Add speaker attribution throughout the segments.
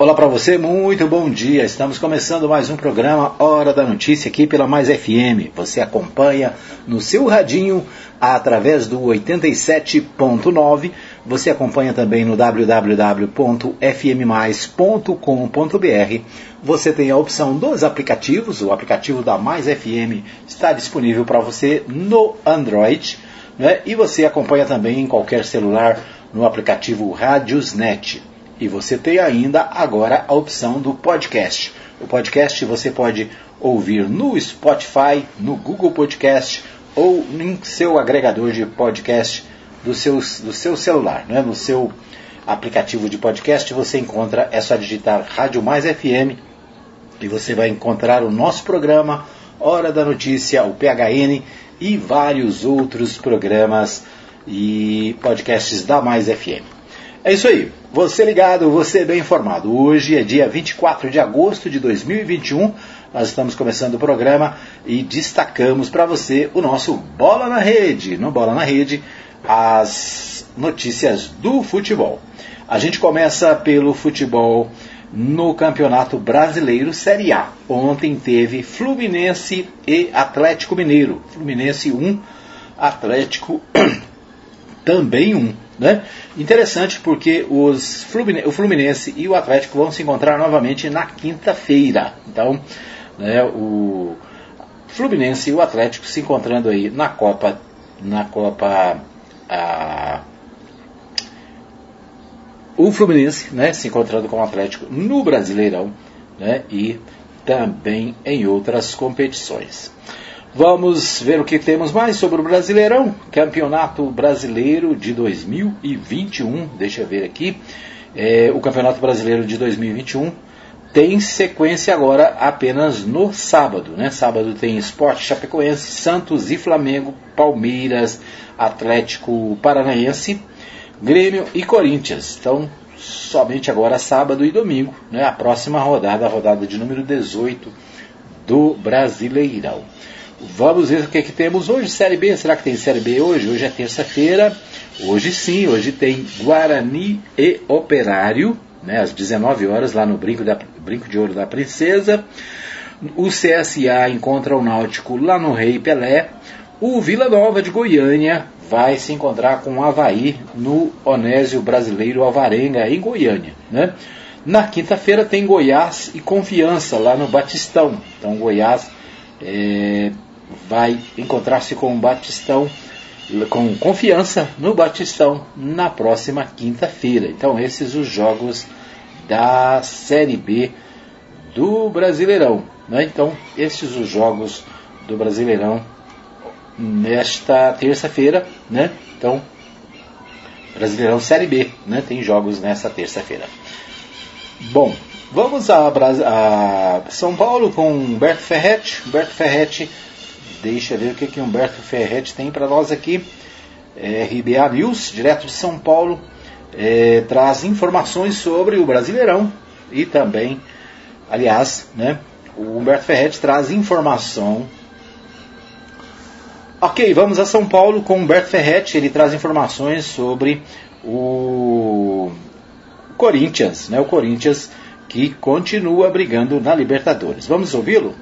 Speaker 1: Olá para você, muito bom dia. Estamos começando mais um programa Hora da Notícia aqui pela Mais FM. Você acompanha no seu radinho através do 87.9. Você acompanha também no www.fmmais.com.br. Você tem a opção dos aplicativos. O aplicativo da Mais FM está disponível para você no Android. Né? E você acompanha também em qualquer celular no aplicativo Radiosnet. E você tem ainda agora a opção do podcast. O podcast você pode ouvir no Spotify, no Google Podcast ou em seu agregador de podcast do seu, do seu celular, né? no seu aplicativo de podcast você encontra, é só digitar Rádio Mais FM e você vai encontrar o nosso programa, Hora da Notícia, o PHN e vários outros programas e podcasts da Mais FM. É isso aí. Você ligado, você bem informado. Hoje é dia 24 de agosto de 2021. Nós estamos começando o programa e destacamos para você o nosso Bola na Rede. No Bola na Rede, as notícias do futebol. A gente começa pelo futebol no Campeonato Brasileiro Série A. Ontem teve Fluminense e Atlético Mineiro. Fluminense 1, Atlético também 1. Né? Interessante porque os Fluminense, o Fluminense e o Atlético vão se encontrar novamente na quinta-feira. Então, né, o Fluminense e o Atlético se encontrando aí na Copa, na Copa, a, o Fluminense, né, se encontrando com o Atlético no Brasileirão, né, e também em outras competições. Vamos ver o que temos mais sobre o Brasileirão, Campeonato Brasileiro de 2021. Deixa eu ver aqui. É, o Campeonato Brasileiro de 2021 tem sequência agora apenas no sábado. Né? Sábado tem Esporte Chapecoense, Santos e Flamengo, Palmeiras, Atlético Paranaense, Grêmio e Corinthians. Então, somente agora sábado e domingo, né? a próxima rodada, a rodada de número 18 do Brasileirão. Vamos ver o que, é que temos hoje. Série B, será que tem Série B hoje? Hoje é terça-feira. Hoje sim, hoje tem Guarani e Operário, né, às 19 horas, lá no Brinco, da, Brinco de Ouro da Princesa. O CSA encontra o Náutico lá no Rei Pelé. O Vila Nova de Goiânia vai se encontrar com o Havaí no Onésio Brasileiro Alvarenga, em Goiânia. Né? Na quinta-feira tem Goiás e Confiança lá no Batistão. Então, Goiás é, vai encontrar-se com o Batistão com confiança no Batistão na próxima quinta-feira. Então esses os jogos da Série B do Brasileirão. Né? Então esses os jogos do Brasileirão nesta terça-feira, né? Então Brasileirão Série B, né? Tem jogos nesta terça-feira. Bom, vamos a, a, São Paulo com Humberto Ferretti. Humberto Ferretti Deixa eu ver o que, que Humberto Ferretti tem para nós aqui. É, RBA News, direto de São Paulo, é, traz informações sobre o Brasileirão e também, aliás, né, o Humberto Ferretti traz informação. Ok, vamos a São Paulo com Humberto Ferretti. Ele traz informações sobre o Corinthians, né, o Corinthians que continua brigando na Libertadores. Vamos ouvi-lo?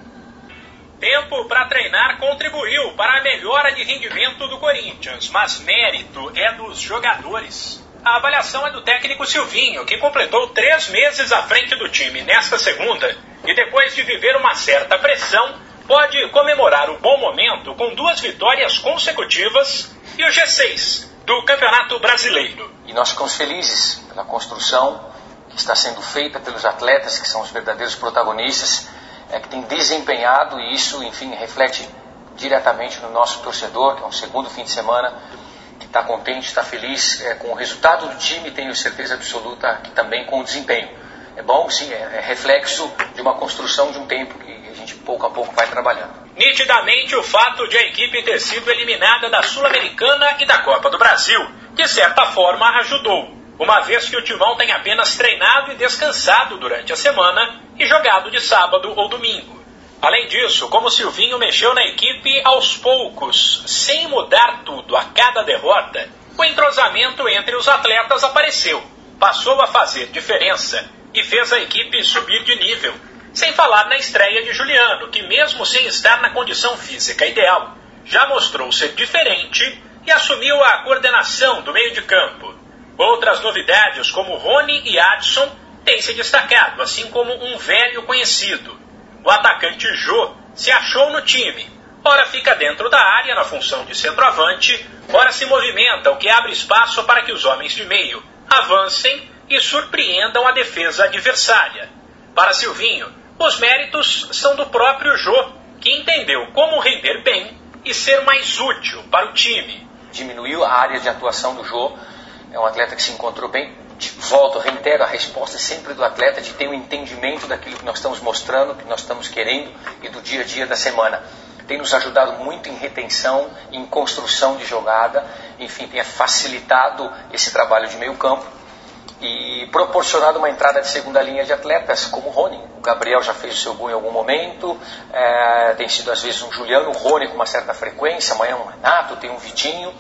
Speaker 2: Tempo para treinar contribuiu para a melhora de rendimento do Corinthians, mas mérito é dos jogadores. A avaliação é do técnico Silvinho, que completou três meses à frente do time nesta segunda e depois de viver uma certa pressão, pode comemorar o bom momento com duas vitórias consecutivas e o G6 do Campeonato Brasileiro.
Speaker 3: E nós ficamos felizes pela construção que está sendo feita pelos atletas, que são os verdadeiros protagonistas é, que tem desempenhado e isso, enfim, reflete diretamente no nosso torcedor, que é um segundo fim de semana, que está contente, está feliz é, com o resultado do time, tenho certeza absoluta que também com o desempenho. É bom, sim, é, é reflexo de uma construção de um tempo que a gente pouco a pouco vai trabalhando.
Speaker 2: Nitidamente o fato de a equipe ter sido eliminada da Sul-Americana e da Copa do Brasil, de certa forma ajudou uma vez que o Timão tem apenas treinado e descansado durante a semana e jogado de sábado ou domingo. Além disso, como Silvinho mexeu na equipe aos poucos, sem mudar tudo a cada derrota, o entrosamento entre os atletas apareceu, passou a fazer diferença e fez a equipe subir de nível. Sem falar na estreia de Juliano, que, mesmo sem estar na condição física ideal, já mostrou ser diferente e assumiu a coordenação do meio de campo. Outras novidades, como Rony e Adson, têm se destacado, assim como um velho conhecido. O atacante Jô se achou no time. Ora fica dentro da área na função de centroavante, ora se movimenta, o que abre espaço para que os homens de meio avancem e surpreendam a defesa adversária. Para Silvinho, os méritos são do próprio Jô, que entendeu como render bem e ser mais útil para o time
Speaker 3: diminuiu a área de atuação do Jô. É um atleta que se encontrou bem. Volto, reitero, a resposta é sempre do atleta de ter um entendimento daquilo que nós estamos mostrando, que nós estamos querendo e do dia a dia da semana. Tem nos ajudado muito em retenção, em construção de jogada, enfim, tem facilitado esse trabalho de meio campo e proporcionado uma entrada de segunda linha de atletas como o Rony. O Gabriel já fez o seu gol em algum momento, é, tem sido às vezes um Juliano, o Rony com uma certa frequência, amanhã um Renato, tem um Vitinho.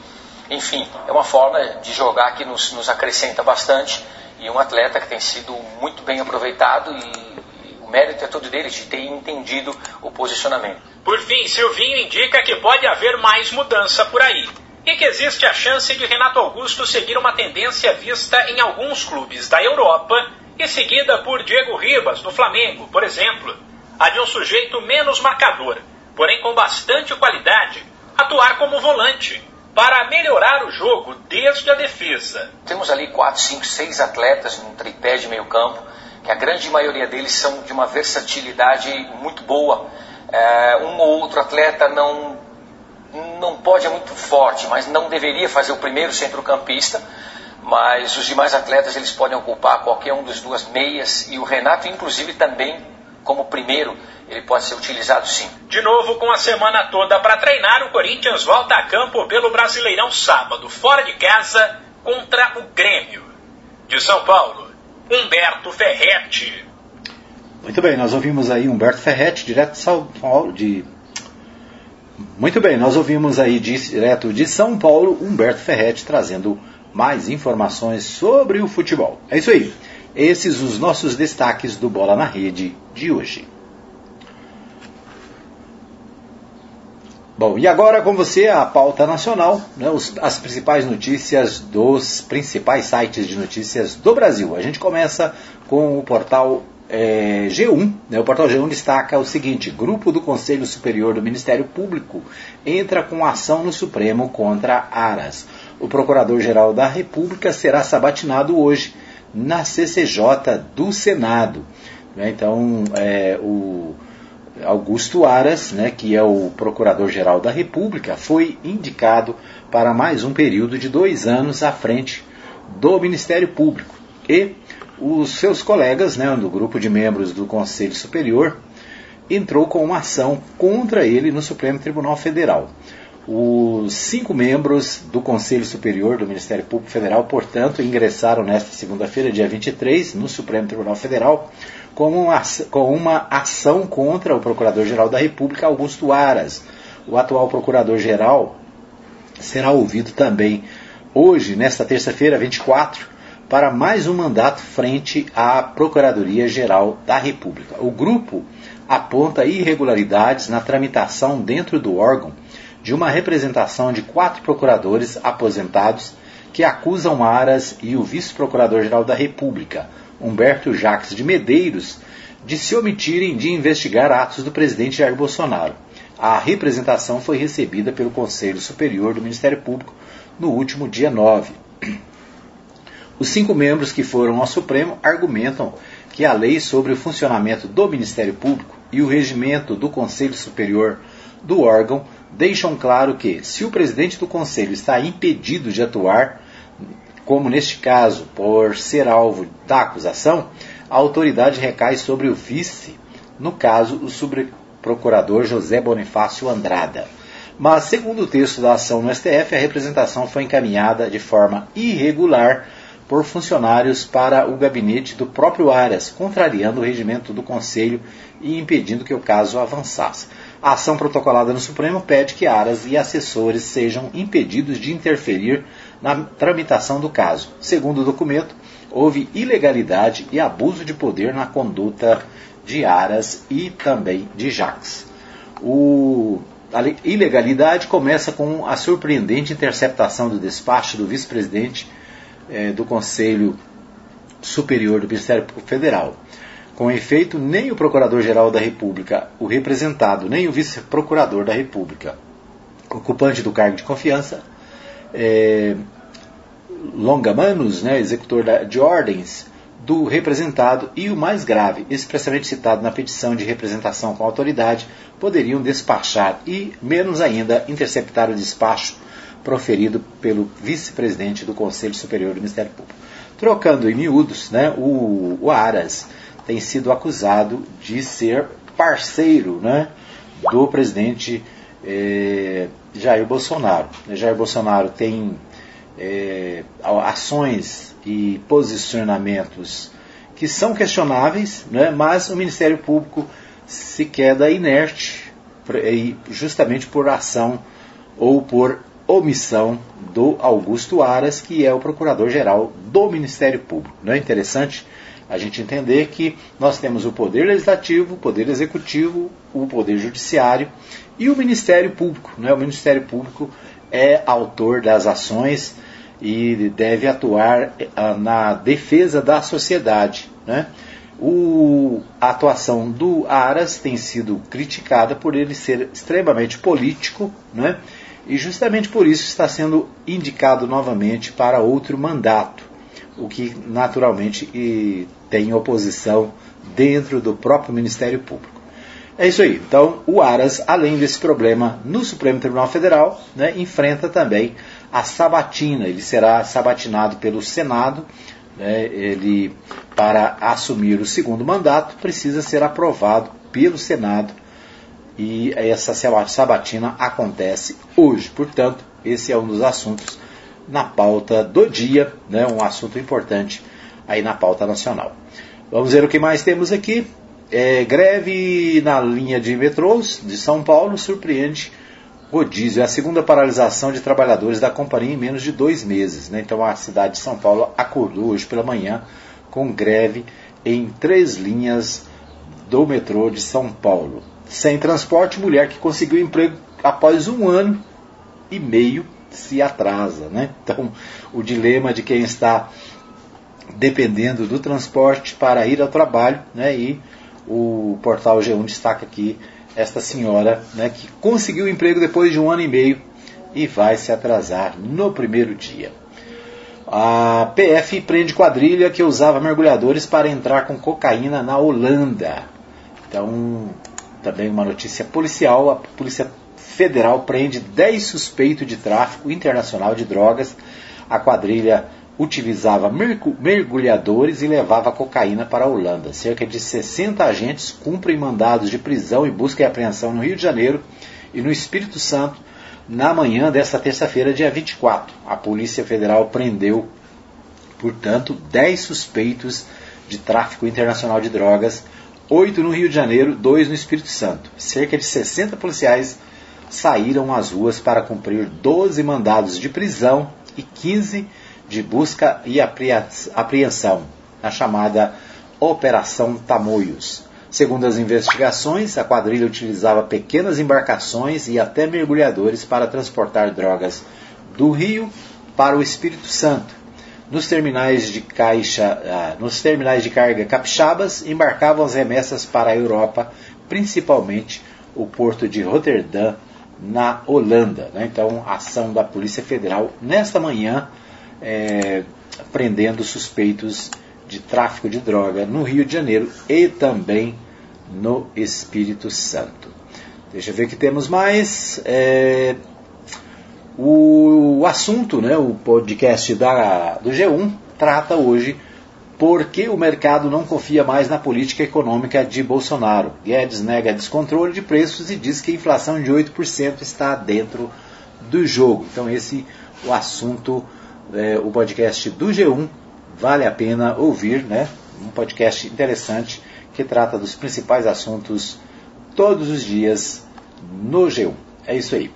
Speaker 3: Enfim, é uma forma de jogar que nos, nos acrescenta bastante. E um atleta que tem sido muito bem aproveitado e, e o mérito é todo dele de ter entendido o posicionamento.
Speaker 2: Por fim, Silvinho indica que pode haver mais mudança por aí. E que existe a chance de Renato Augusto seguir uma tendência vista em alguns clubes da Europa e seguida por Diego Ribas, no Flamengo, por exemplo, a de um sujeito menos marcador, porém com bastante qualidade, atuar como volante, para melhorar o jogo desde a defesa.
Speaker 3: Temos ali 4, 5, 6 atletas num tripé de meio campo, que a grande maioria deles são de uma versatilidade muito boa. É, um ou outro atleta não não pode é muito forte, mas não deveria fazer o primeiro centrocampista. Mas os demais atletas eles podem ocupar qualquer um dos duas meias e o Renato, inclusive, também como primeiro, ele pode ser utilizado sim.
Speaker 2: De novo, com a semana toda para treinar, o Corinthians volta a campo pelo Brasileirão sábado, fora de casa, contra o Grêmio. De São Paulo, Humberto Ferretti.
Speaker 1: Muito bem, nós ouvimos aí Humberto Ferretti, direto de São Paulo, de muito bem, nós ouvimos aí direto de São Paulo Humberto Ferretti trazendo mais informações sobre o futebol. É isso aí. Esses os nossos destaques do Bola na Rede de hoje. Bom, e agora com você a pauta nacional, né, os, as principais notícias dos principais sites de notícias do Brasil. A gente começa com o portal é, G1, né, o portal G1 destaca o seguinte: Grupo do Conselho Superior do Ministério Público entra com ação no Supremo contra Aras. O Procurador-Geral da República será sabatinado hoje na CCJ do Senado. Né, então, é, o Augusto Aras, né, que é o Procurador-Geral da República, foi indicado para mais um período de dois anos à frente do Ministério Público. E os seus colegas, né, do grupo de membros do Conselho Superior, entrou com uma ação contra ele no Supremo Tribunal Federal. Os cinco membros do Conselho Superior do Ministério Público Federal, portanto, ingressaram nesta segunda-feira, dia 23, no Supremo Tribunal Federal, com uma, ação contra o Procurador-Geral da República, Augusto Aras. O atual Procurador-Geral será ouvido também hoje, nesta terça-feira, 24, para mais um mandato frente à Procuradoria-Geral da República. O grupo aponta irregularidades na tramitação dentro do órgão de uma representação de quatro procuradores aposentados que acusam Aras e o vice-procurador-geral da República, Humberto Jacques de Medeiros, de se omitirem de investigar atos do presidente Jair Bolsonaro. A representação foi recebida pelo Conselho Superior do Ministério Público no último dia 9. Os cinco membros que foram ao Supremo argumentam que a lei sobre o funcionamento do Ministério Público e o regimento do Conselho Superior do órgão deixam claro que, se o presidente do Conselho está impedido de atuar, como neste caso, por ser alvo da acusação, a autoridade recai sobre o vice, no caso, o subprocurador José Bonifácio Andrada. Mas, segundo o texto da ação no STF, a representação foi encaminhada de forma irregular por funcionários para o gabinete do próprio Arias, contrariando o regimento do Conselho e impedindo que o caso avançasse. A ação protocolada no Supremo pede que Aras e assessores sejam impedidos de interferir na tramitação do caso. Segundo o documento, houve ilegalidade e abuso de poder na conduta de Aras e também de Jacques. O, a ilegalidade começa com a surpreendente interceptação do despacho do vice-presidente eh, do Conselho Superior do Ministério Federal. Com efeito, nem o Procurador-Geral da República, o representado, nem o Vice-Procurador da República, ocupante do cargo de confiança, Longamanos, né, executor de ordens, do representado e o mais grave, expressamente citado na petição de representação com autoridade, poderiam despachar e, menos ainda, interceptar o despacho proferido pelo vice-presidente do Conselho Superior do Ministério Público. Trocando em miúdos, né, o, o Aras tem sido acusado de ser parceiro né, do presidente eh, Jair Bolsonaro. Jair Bolsonaro tem eh, ações e posicionamentos que são questionáveis, né, mas o Ministério Público se queda inerte justamente por ação ou por omissão do Augusto Aras, que é o procurador-geral do Ministério Público. Não é interessante a gente entender que nós temos o poder legislativo, o poder executivo, o poder judiciário e o Ministério Público. Né? O Ministério Público é autor das ações e deve atuar ah, na defesa da sociedade. Né? O, a atuação do Aras tem sido criticada por ele ser extremamente político, né? e justamente por isso está sendo indicado novamente para outro mandato, o que naturalmente tem oposição dentro do próprio Ministério Público. É isso aí. Então, o Aras, além desse problema no Supremo Tribunal Federal, né, enfrenta também a sabatina. Ele será sabatinado pelo Senado. Né, ele, para assumir o segundo mandato, precisa ser aprovado pelo Senado. E essa sabatina acontece hoje. Portanto, esse é um dos assuntos na pauta do dia, né, um assunto importante aí na pauta nacional. Vamos ver o que mais temos aqui. É, greve na linha de metrôs de São Paulo surpreende rodízio. É a segunda paralisação de trabalhadores da companhia em menos de dois meses. Né? Então a cidade de São Paulo acordou hoje pela manhã com greve em três linhas do metrô de São Paulo. Sem transporte, mulher que conseguiu emprego após um ano e meio se atrasa. Né? Então o dilema de quem está dependendo do transporte para ir ao trabalho, né? e o portal G1 destaca aqui esta senhora né, que conseguiu emprego depois de um ano e meio e vai se atrasar no primeiro dia. A PF prende quadrilha que usava mergulhadores para entrar com cocaína na Holanda. Então, também uma notícia policial: a Polícia Federal prende 10 suspeitos de tráfico internacional de drogas. A quadrilha utilizava mergulhadores e levava cocaína para a Holanda. Cerca de 60 agentes cumprem mandados de prisão e busca e apreensão no Rio de Janeiro e no Espírito Santo na manhã desta terça-feira, dia 24. A Polícia Federal prendeu, portanto, 10 suspeitos de tráfico internacional de drogas, 8 no Rio de Janeiro, 2 no Espírito Santo. Cerca de 60 policiais saíram às ruas para cumprir 12 mandados de prisão e 15 de busca e apreensão, a chamada Operação Tamoios. Segundo as investigações, a quadrilha utilizava pequenas embarcações e até mergulhadores para transportar drogas do Rio para o Espírito Santo. Nos terminais de caixa, ah, nos terminais de carga capixabas, embarcavam as remessas para a Europa, principalmente o porto de Roterdã, na Holanda. Né? Então, ação da Polícia Federal nesta manhã é, prendendo suspeitos de tráfico de droga no Rio de Janeiro e também no Espírito Santo. Deixa eu ver o que temos mais. É, o, o, assunto, né, o podcast da, do G1 trata hoje por que o mercado não confia mais na política econômica de Bolsonaro. Guedes nega descontrole de preços e diz que a inflação de 8% está dentro do jogo. Então esse o assunto é, o podcast do G1. Vale a pena ouvir, né? Um podcast interessante que trata dos principais assuntos todos os dias no G1. É isso aí.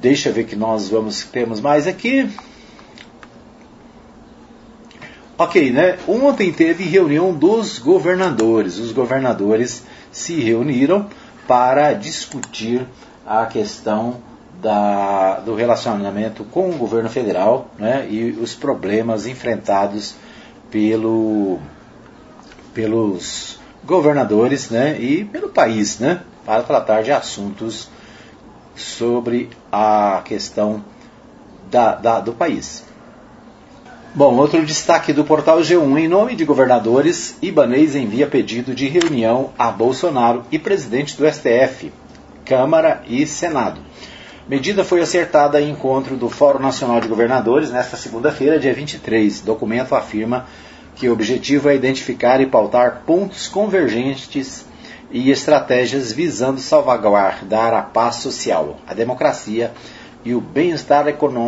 Speaker 1: Deixa eu ver que nós vamos temos mais aqui. Ok, né? Ontem teve reunião dos governadores. Os governadores se reuniram para discutir a questão da, do relacionamento com o governo federal né, e os problemas enfrentados pelo, pelos governadores né, e pelo país né, para tratar de assuntos sobre a questão da, da, do país. Bom, outro destaque do portal G1. Em nome de governadores, Ibanês envia pedido de reunião a Bolsonaro e presidente do STF, Câmara e Senado. Medida foi acertada em encontro do Fórum Nacional de Governadores nesta segunda-feira, dia 23. Documento afirma que o objetivo é identificar e pautar pontos convergentes e estratégias visando salvaguardar a paz social, a democracia e o bem-estar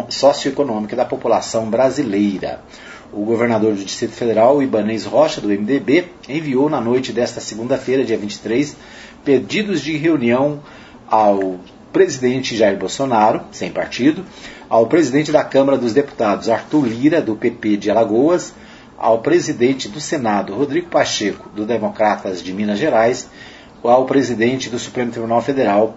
Speaker 1: socioeconômico da população brasileira. O governador do Distrito Federal, Ibanez Rocha, do MDB, enviou na noite desta segunda-feira, dia 23, pedidos de reunião ao presidente Jair Bolsonaro, sem partido, ao presidente da Câmara dos Deputados, Arthur Lira, do PP de Alagoas, ao presidente do Senado, Rodrigo Pacheco, do Democratas de Minas Gerais, ao presidente do Supremo Tribunal Federal,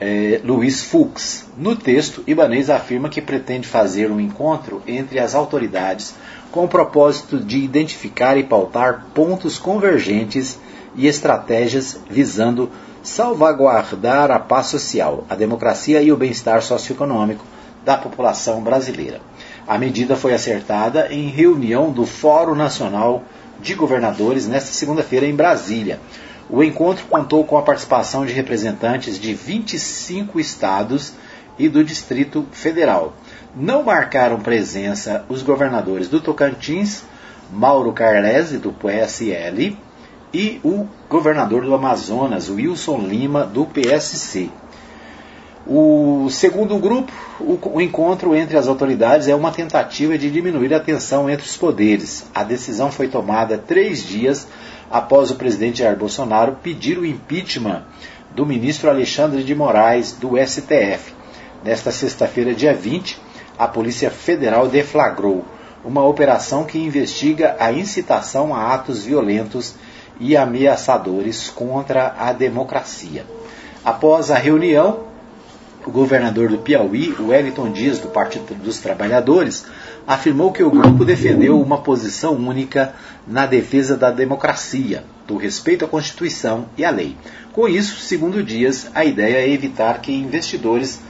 Speaker 1: é, Luiz Fux. No texto, Ibanez afirma que pretende fazer um encontro entre as autoridades com o propósito de identificar e pautar pontos convergentes e estratégias visando salvaguardar a paz social, a democracia e o bem-estar socioeconômico da população brasileira. A medida foi acertada em reunião do Fórum Nacional de Governadores nesta segunda-feira em Brasília. O encontro contou com a participação de representantes de 25 estados e do Distrito Federal. Não marcaram presença os governadores do Tocantins, Mauro Carlese, do PSL, e o governador do Amazonas, Wilson Lima, do PSC. O segundo grupo, o, encontro entre as autoridades é uma tentativa de diminuir a tensão entre os poderes. A decisão foi tomada três dias após o presidente Jair Bolsonaro pedir o impeachment do ministro Alexandre de Moraes, do STF. Nesta sexta-feira, dia 20, a Polícia Federal deflagrou uma operação que investiga a incitação a atos violentos e ameaçadores contra a democracia. Após a reunião, o governador do Piauí, Wellington Dias, do Partido dos Trabalhadores, afirmou que o grupo defendeu uma posição única na defesa da democracia, do respeito à Constituição e à lei. Com isso, segundo Dias, a ideia é evitar que investidores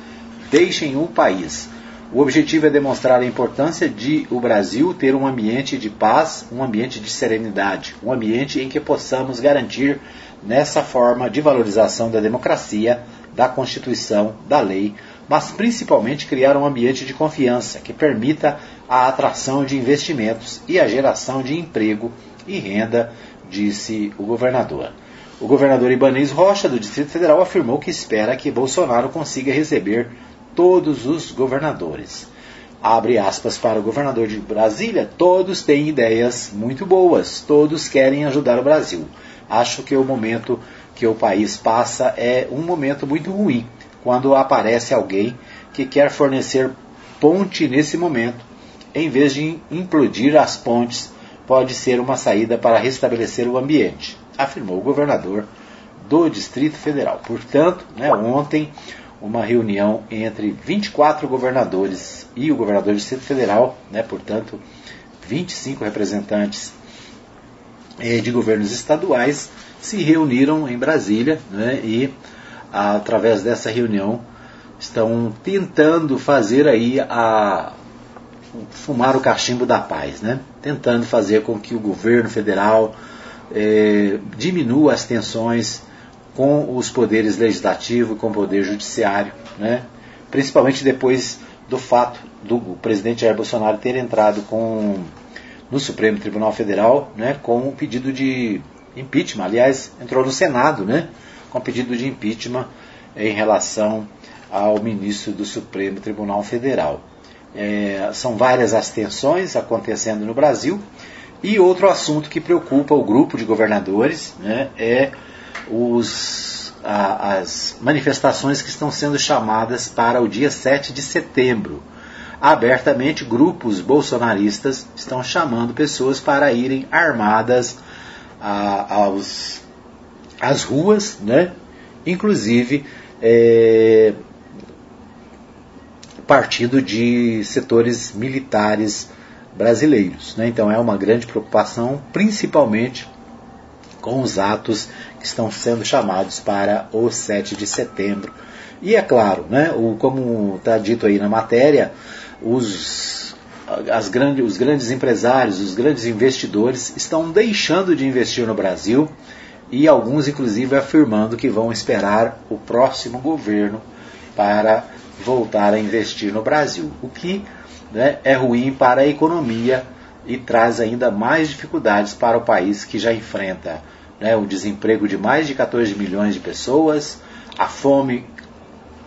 Speaker 1: deixem o país. O objetivo é demonstrar a importância de o Brasil ter um ambiente de paz, um ambiente de serenidade, um ambiente em que possamos garantir nessa forma de valorização da democracia, da Constituição, da lei, mas principalmente criar um ambiente de confiança que permita a atração de investimentos e a geração de emprego e renda, disse o governador. O governador Ibanez Rocha, do Distrito Federal, afirmou que espera que Bolsonaro consiga receber todos os governadores. Abre aspas para o governador de Brasília: todos têm ideias muito boas, todos querem ajudar o Brasil. Acho que o momento que o país passa é um momento muito ruim, quando aparece alguém que quer fornecer ponte nesse momento, em vez de implodir as pontes, pode ser uma saída para restabelecer o ambiente, afirmou o governador do Distrito Federal. Portanto, né, ontem, uma reunião entre 24 governadores e o governador do Distrito Federal, né, portanto, 25 representantes eh, de governos estaduais, se reuniram em Brasília né, e, através dessa reunião, estão tentando fazer aí a fumar o cachimbo da paz, né? tentando fazer com que o governo federal eh, diminua as tensões com os poderes legislativo e com o poder judiciário, né? principalmente depois do fato do presidente Jair Bolsonaro ter entrado com, no Supremo Tribunal Federal né, com um pedido de impeachment. Aliás, entrou no Senado, né? Com pedido de impeachment em relação ao ministro do Supremo Tribunal Federal. É, são várias as tensões acontecendo no Brasil. E outro assunto que preocupa o grupo de governadores né, é os, a, as manifestações que estão sendo chamadas para o dia 7 de setembro. abertamente grupos bolsonaristas estão chamando pessoas para irem armadas a, aos, às ruas, né? inclusive é, partido de setores militares brasileiros. Né? Então é uma grande preocupação, principalmente com os atos que estão sendo chamados para o 7 de setembro. E é claro, né, o, como está dito aí na matéria, os, as grandes, os grandes empresários, os grandes investidores estão deixando de investir no Brasil e alguns, inclusive, afirmando que vão esperar o próximo governo para voltar a investir no Brasil, o que né, é ruim para a economia e traz ainda mais dificuldades para o país que já enfrenta né, o desemprego de mais de 14 milhões de pessoas, a fome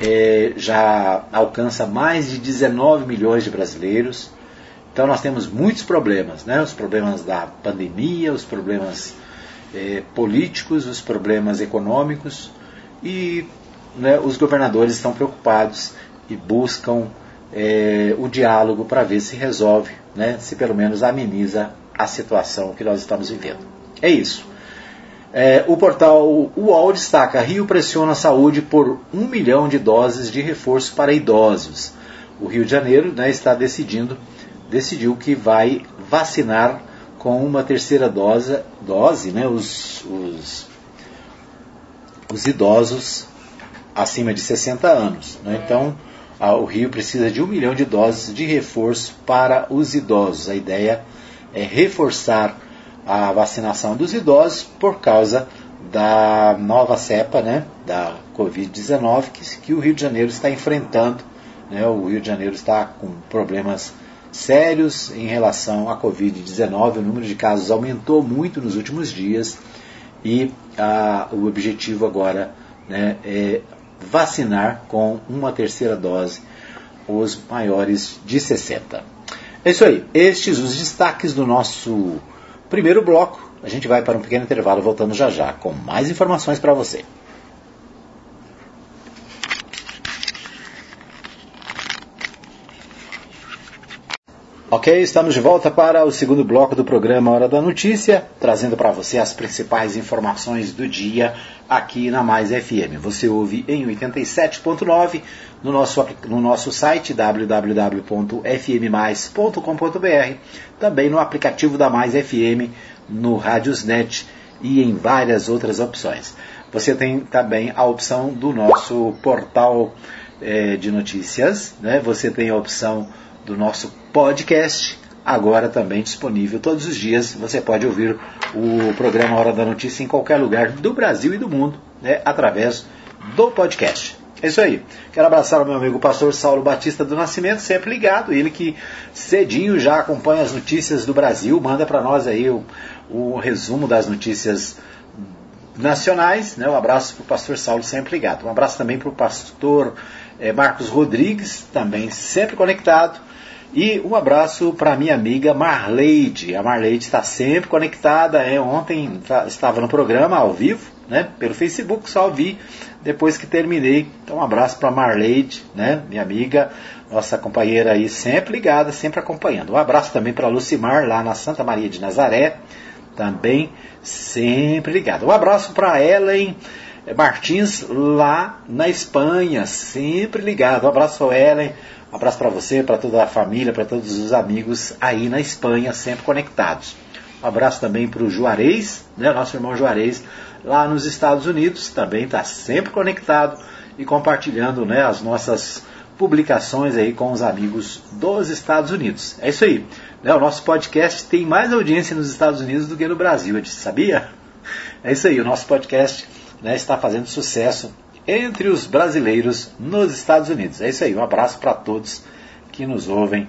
Speaker 1: é, já alcança mais de 19 milhões de brasileiros. Então nós temos muitos problemas, né? os problemas da pandemia, os problemas é, políticos, os problemas econômicos e né, os governadores estão preocupados e buscam é, o diálogo para ver se resolve, né, se pelo menos ameniza a situação que nós estamos vivendo. É isso. É, o portal UOL destaca: Rio pressiona a saúde por um milhão de doses de reforço para idosos. O Rio de Janeiro né, está decidindo, decidiu que vai vacinar com uma terceira dose, dose né, os, os, os idosos acima de 60 anos. Né? Então, a, o Rio precisa de um milhão de doses de reforço para os idosos. A ideia é reforçar a vacinação dos idosos por causa da nova cepa, né, da Covid-19, que, que, o Rio de Janeiro está enfrentando. Né, o Rio de Janeiro está com problemas sérios em relação à Covid-19. O número de casos aumentou muito nos últimos dias e a, o objetivo agora né, é vacinar com uma terceira dose os maiores de 60. É isso aí. Estes os destaques do nosso primeiro bloco, a gente vai para um pequeno intervalo, voltando já já com mais informações para você. Ok, estamos de volta para o segundo bloco do programa Hora da Notícia, trazendo para você as principais informações do dia aqui na Mais FM. Você ouve em 87.9 no nosso, no nosso site www.fmmais.com.br, também no aplicativo da Mais FM, no Radiosnet e em várias outras opções. Você tem também a opção do nosso portal eh, de notícias, né? você tem a opção do nosso podcast, agora também disponível todos os dias. Você pode ouvir o programa Hora da Notícia em qualquer lugar do Brasil e do mundo, né, através do podcast. É isso aí. Quero abraçar o meu amigo pastor Saulo Batista do Nascimento, sempre ligado. Ele que cedinho já acompanha as notícias do Brasil, manda para nós aí o, o, resumo das notícias nacionais. Né? Um abraço para o pastor Saulo, sempre ligado. Um abraço também para o pastor é, Marcos Rodrigues, também sempre conectado. E um abraço para minha amiga Marleide. A Marleide está sempre conectada. É, ontem estava no programa ao vivo, né, pelo Facebook, só vi depois que terminei. Então um abraço para Marleide, né, minha amiga, nossa companheira aí, sempre ligada, sempre acompanhando. Um abraço também para Lucimar, lá na Santa Maria de Nazaré, também sempre ligada. Um abraço para Ellen Martins, lá na Espanha, sempre ligado. Um abraço para Ellen. Um abraço para você, para toda a família, para todos os amigos aí na Espanha, sempre conectados. Um abraço também para o Juarez, né, nosso irmão Juarez, lá nos Estados Unidos, também está sempre conectado e compartilhando né, as nossas publicações aí com os amigos dos Estados Unidos. É isso aí. Né, o nosso podcast tem mais audiência nos Estados Unidos do que no Brasil, sabia? É isso aí, o nosso podcast né, está fazendo sucesso entre os brasileiros nos Estados Unidos. É isso aí, um abraço para todos que nos ouvem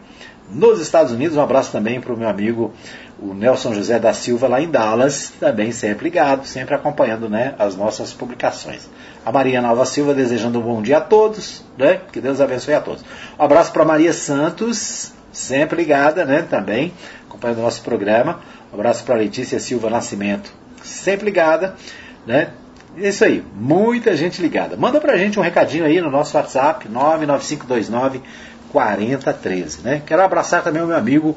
Speaker 1: nos Estados Unidos. Um abraço também para o meu amigo o Nelson José da Silva lá em Dallas, também sempre ligado, sempre acompanhando né, as nossas publicações. A Maria Nova Silva desejando um bom dia a todos, né? Que Deus abençoe a todos. Um abraço para Maria Santos, sempre ligada, né? Também acompanhando o nosso programa. Um abraço para Letícia Silva Nascimento, sempre ligada, né? É isso aí, muita gente ligada. Manda pra gente um recadinho aí no nosso WhatsApp, 99529 4013. Né? Quero abraçar também o meu amigo,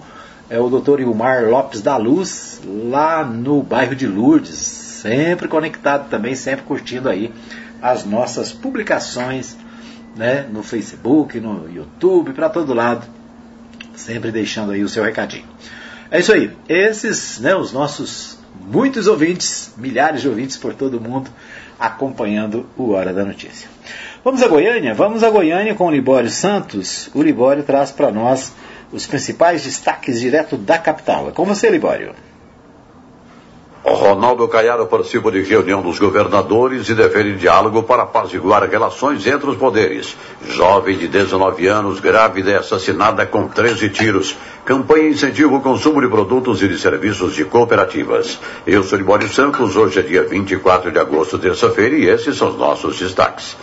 Speaker 1: é, o doutor Ilmar Lopes da Luz, lá no bairro de Lourdes, sempre conectado também, sempre curtindo aí as nossas publicações né, no Facebook, no YouTube, para todo lado, sempre deixando aí o seu recadinho. É isso aí, esses, né, os nossos muitos ouvintes, milhares de ouvintes por todo mundo, acompanhando o Hora da Notícia. Vamos a Goiânia? Vamos a Goiânia com o Libório Santos. O Libório traz para nós os principais destaques direto da capital. É com você, Libório.
Speaker 4: Ronaldo Caiado participa de reunião dos governadores e defende diálogo para apaziguar relações entre os poderes. Jovem de 19 anos, grávida e assassinada com 13 tiros. Campanha incentiva o consumo de produtos e de serviços de cooperativas. Eu sou Libório Santos, hoje é dia 24 de agosto, terça-feira, e esses são os nossos destaques.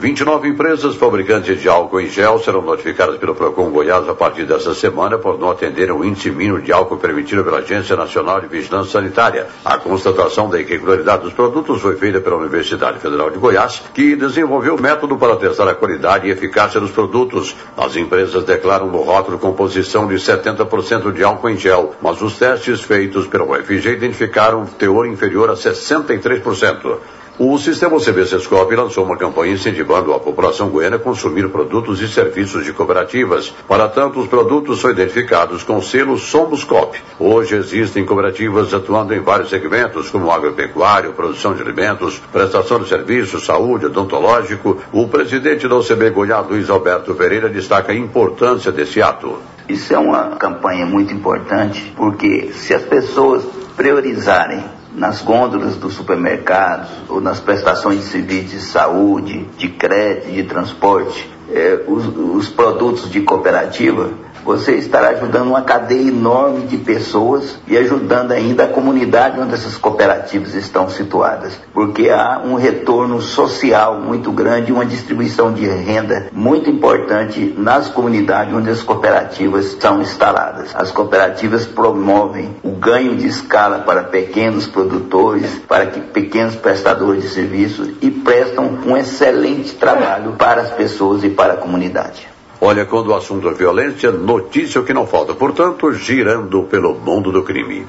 Speaker 4: 29 empresas fabricantes de álcool em gel serão notificadas pelo Procon Goiás a partir dessa semana por não atenderem o índice mínimo de álcool permitido pela Agência Nacional de Vigilância Sanitária. A constatação da irregularidade dos produtos foi feita pela Universidade Federal de Goiás, que desenvolveu o método para testar a qualidade e eficácia dos produtos. As empresas declaram no rótulo composição de 70% de álcool em gel, mas os testes feitos pela UFG identificaram teor inferior a 63%. O sistema CB Sescop lançou uma campanha incentivando a população goiana a consumir produtos e serviços de cooperativas. Para tanto, os produtos são identificados com o selo Somos Hoje existem cooperativas atuando em vários segmentos, como agropecuário, produção de alimentos, prestação de serviços, saúde, odontológico. O presidente da OCB Goiás, Luiz Alberto Pereira, destaca a importância desse ato.
Speaker 5: Isso é uma campanha muito importante, porque se as pessoas priorizarem nas gôndolas dos supermercados ou nas prestações serviços de saúde, de crédito, de transporte, eh, os, os produtos de cooperativa, você estará ajudando uma cadeia enorme de pessoas e ajudando ainda a comunidade onde essas cooperativas estão situadas, porque há um retorno social muito grande, uma distribuição de renda muito importante nas comunidades onde as cooperativas são instaladas. As cooperativas promovem o ganho de escala para pequenos produtores, para que pequenos prestadores de serviços e prestam um excelente trabalho para as pessoas e para a comunidade.
Speaker 4: Olha, quando o assunto é violência, notícia que não falta. Portanto, girando pelo mundo do crime.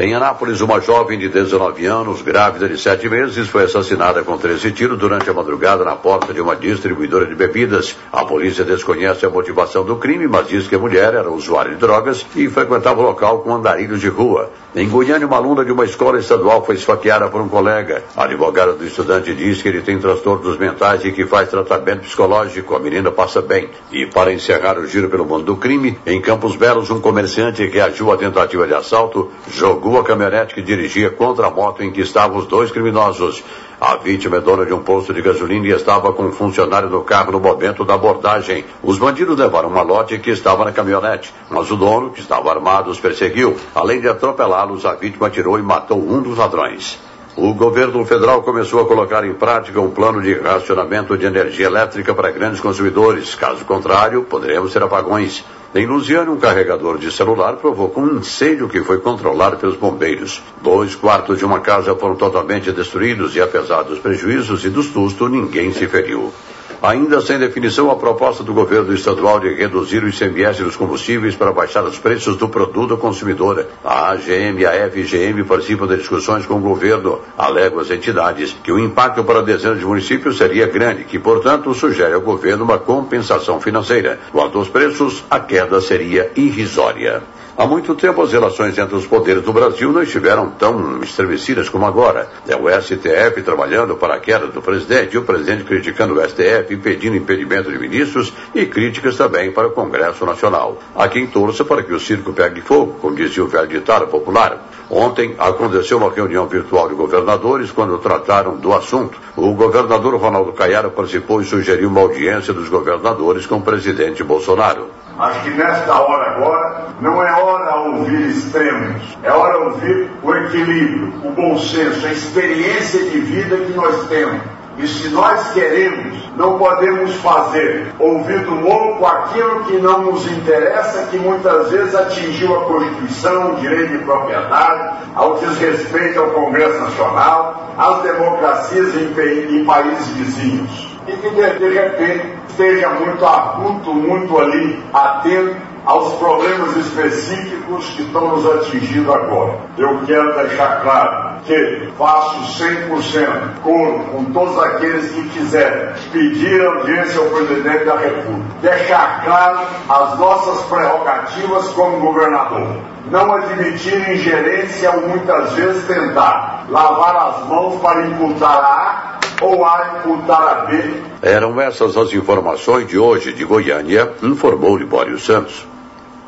Speaker 4: Em Anápolis, uma jovem de 19 anos, grávida de 7 meses, foi assassinada com 13 tiros durante a madrugada na porta de uma distribuidora de bebidas. A polícia desconhece a motivação do crime, mas diz que a mulher era usuária de drogas e frequentava o local com andarilhos de rua. Em Goiânia, uma aluna de uma escola estadual foi esfaqueada por um colega. A advogada do estudante diz que ele tem transtornos mentais e que faz tratamento psicológico. A menina passa bem. E para encerrar o giro pelo mundo do crime, em Campos Belos, um comerciante reagiu à tentativa de assalto, jogou a caminhonete que dirigia contra a moto em que estavam os dois criminosos. A vítima é dona de um posto de gasolina e estava com um funcionário do carro no momento da abordagem. Os bandidos levaram uma lote que estava na caminhonete, mas o dono, que estava armado, os perseguiu. Além de atropelá-los, a vítima atirou e matou um dos ladrões. O governo federal começou a colocar em prática um plano de racionamento de energia elétrica para grandes consumidores. Caso contrário, poderemos ter apagões. Em Lusiana, um carregador de celular provocou um incêndio que foi controlado pelos bombeiros. Dois quartos de uma casa foram totalmente destruídos e, apesar dos prejuízos e do susto, ninguém se feriu. Ainda sem definição, a proposta do governo estadual de reduzir o ICMS dos combustíveis para baixar os preços do produto ao consumidor. A AGM e a FGM participam de discussões com o governo. Alegam as entidades que o impacto para dezenas de municípios seria grande, que, portanto, sugere ao governo uma compensação financeira. Quanto aos preços, a queda seria irrisória. Há muito tempo as relações entre os poderes do Brasil não estiveram tão estremecidas como agora. É o STF trabalhando para a queda do presidente o presidente criticando o STF, pedindo impedimento de ministros e críticas também para o Congresso Nacional. Há quem torça para que o circo pegue fogo, como dizia o velho ditado popular. Ontem aconteceu uma reunião virtual de governadores quando trataram do assunto. O governador Ronaldo Caiara participou e sugeriu uma audiência dos governadores com o presidente Bolsonaro.
Speaker 6: Acho que nesta hora agora não é hora ouvir extremos, é hora ouvir o equilíbrio, o bom senso, a experiência de vida que nós temos. E se nós queremos, não podemos fazer ouvido louco aquilo que não nos interessa, que muitas vezes atingiu a Constituição, o direito de propriedade, ao desrespeito ao Congresso Nacional, às democracias em, em países vizinhos. E que de, de repente esteja muito agudo, muito ali atento aos problemas específicos que estão nos atingindo agora. Eu quero deixar claro que faço 100% coro com todos aqueles que quiserem pedir audiência ao presidente da República. Deixar claro as nossas prerrogativas como governador. Não admitir ingerência ou muitas vezes tentar lavar as mãos para imputar A ou A imputar a B.
Speaker 4: Eram essas as informações de hoje de Goiânia, informou Libório Santos.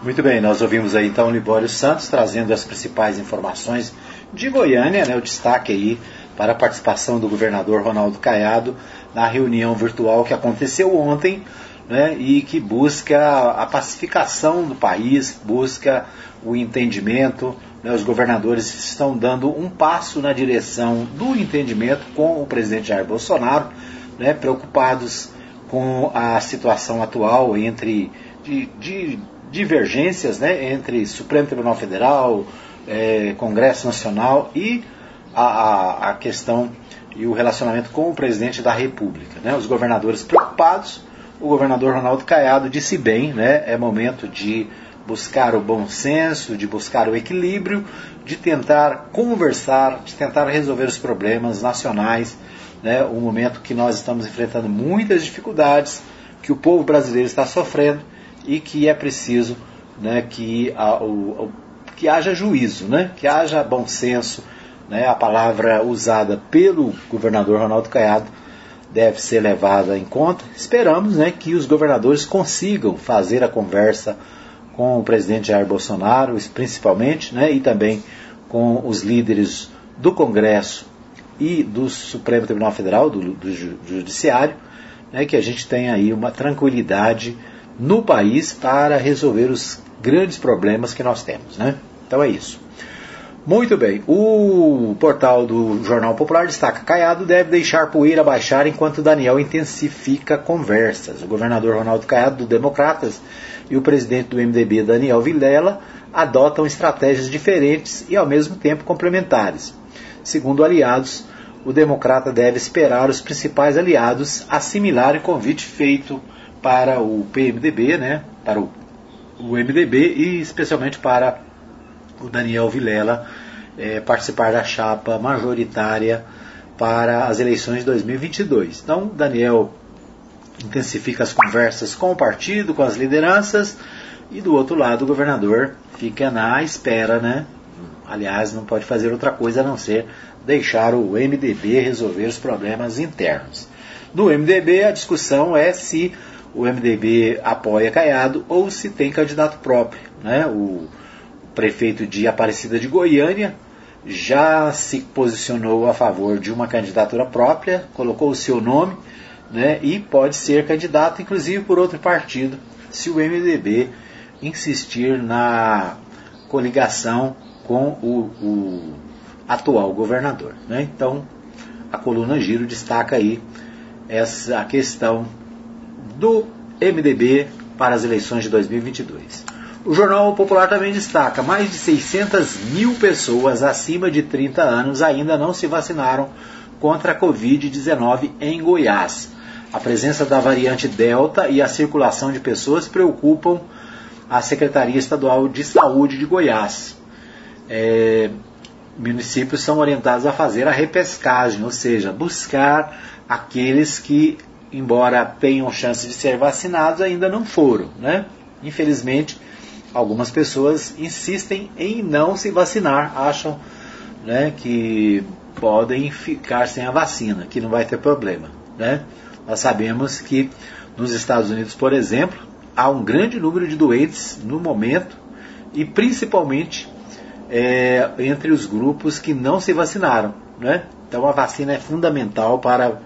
Speaker 1: Muito bem, nós ouvimos aí então Libório Santos trazendo as principais informações de Goiânia, né, o destaque aí para a participação do governador Ronaldo Caiado na reunião virtual que aconteceu ontem né, e que busca a pacificação do país, busca o entendimento. Né, os governadores estão dando um passo na direção do entendimento com o presidente Jair Bolsonaro, né, preocupados com a situação atual entre de, de divergências né, entre Supremo Tribunal Federal, é, Congresso Nacional e a, a, a, questão e o relacionamento com o presidente da República. Né? Os governadores preocupados, o governador Ronaldo Caiado disse bem, né, é momento de buscar o bom senso, de buscar o equilíbrio, de tentar conversar, de tentar resolver os problemas nacionais, né, um momento que nós estamos enfrentando muitas dificuldades, que o povo brasileiro está sofrendo e que é preciso né, que, a, o, que haja juízo, né, que haja bom senso. Né, a palavra usada pelo governador Ronaldo Caiado deve ser levada em conta. Esperamos né, que os governadores consigam fazer a conversa com o presidente Jair Bolsonaro, principalmente, né, e também com os líderes do Congresso e do Supremo Tribunal Federal, do, do Judiciário, né, que a gente tenha aí uma tranquilidade no país para resolver os grandes problemas que nós temos. Né? Então é isso. Muito bem, o portal do Jornal Popular destaca: Caiado deve deixar poeira baixar enquanto Daniel intensifica conversas. O governador Ronaldo Caiado, do Democratas, e o presidente do MDB, Daniel Vilela, adotam estratégias diferentes e ao mesmo tempo complementares. Segundo aliados, o democrata deve esperar os principais aliados assimilarem o convite feito para o PMDB, né, para o, o MDB e especialmente para o Daniel Vilela é, participar da chapa majoritária para as eleições de 2022. Então, Daniel intensifica as conversas com o partido, com as lideranças, e do outro lado o governador fica na espera, né? Aliás, não pode fazer outra coisa a não ser deixar o MDB resolver os problemas internos. No MDB, a discussão é se o MDB apoia Caiado ou se tem candidato próprio. Né? O prefeito de Aparecida de Goiânia já se posicionou a favor de uma candidatura própria, colocou o seu nome né? e pode ser candidato, inclusive por outro partido, se o MDB insistir na coligação com o, o atual governador. Né? Então, a coluna Giro destaca aí essa questão do MDB para as eleições de 2022. O Jornal Popular também destaca: mais de 600 mil pessoas acima de 30 anos ainda não se vacinaram contra a Covid-19 em Goiás. A presença da variante Delta e a circulação de pessoas preocupam a Secretaria Estadual de Saúde de Goiás. É, municípios são orientados a fazer a repescagem, ou seja, buscar aqueles que embora tenham chance de ser vacinados, ainda não foram. Né? Infelizmente, algumas pessoas insistem em não se vacinar, acham né, que podem ficar sem a vacina, que não vai ter problema. Né? Nós sabemos que nos Estados Unidos, por exemplo, há um grande número de doentes no momento e principalmente é, entre os grupos que não se vacinaram. Né? Então a vacina é fundamental para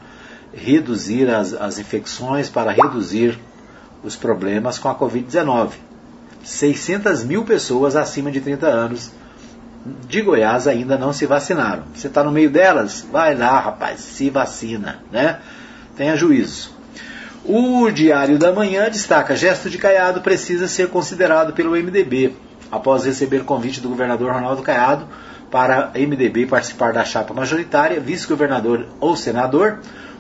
Speaker 1: reduzir as, as infecções, para reduzir os problemas com a Covid-19. 600 mil pessoas acima de 30 anos de Goiás ainda não se vacinaram. Você está no meio delas? Vai lá, rapaz, se vacina, né? Tenha juízo. O Diário da Manhã destaca: gesto de Caiado precisa ser considerado pelo MDB. Após receber convite do governador Ronaldo Caiado para MDB participar da chapa majoritária, vice-governador ou senador,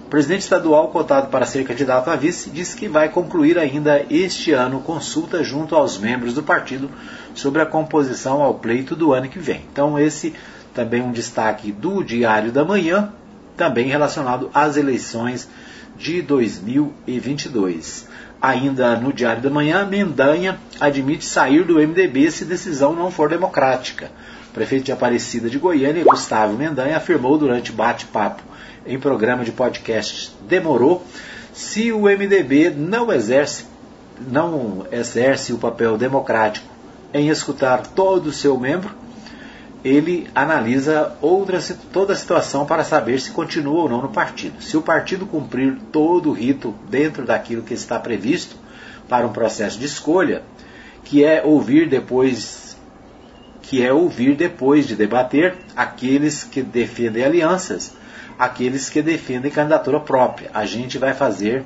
Speaker 1: presidente estadual, cotado para ser candidato a vice, disse que vai concluir ainda este ano consulta junto aos membros do partido sobre a composição ao pleito do ano que vem. Então, esse também um destaque do Diário da Manhã, também relacionado às eleições de 2022. Ainda no Diário da Manhã, Mendanha admite sair do MDB se decisão não for democrática. Prefeito de Aparecida de Goiânia, Gustavo Mendanha, afirmou durante bate-papo em programa de podcast Demorou se o MDB não exerce, não exerce o papel democrático em escutar todo o seu membro, ele analisa outra, toda a situação para saber se continua ou não no partido. Se o partido cumprir todo o rito dentro daquilo que está previsto para um processo de escolha, que é ouvir depois que é ouvir depois de debater aqueles que defendem alianças, aqueles que defendem candidatura própria. A gente vai fazer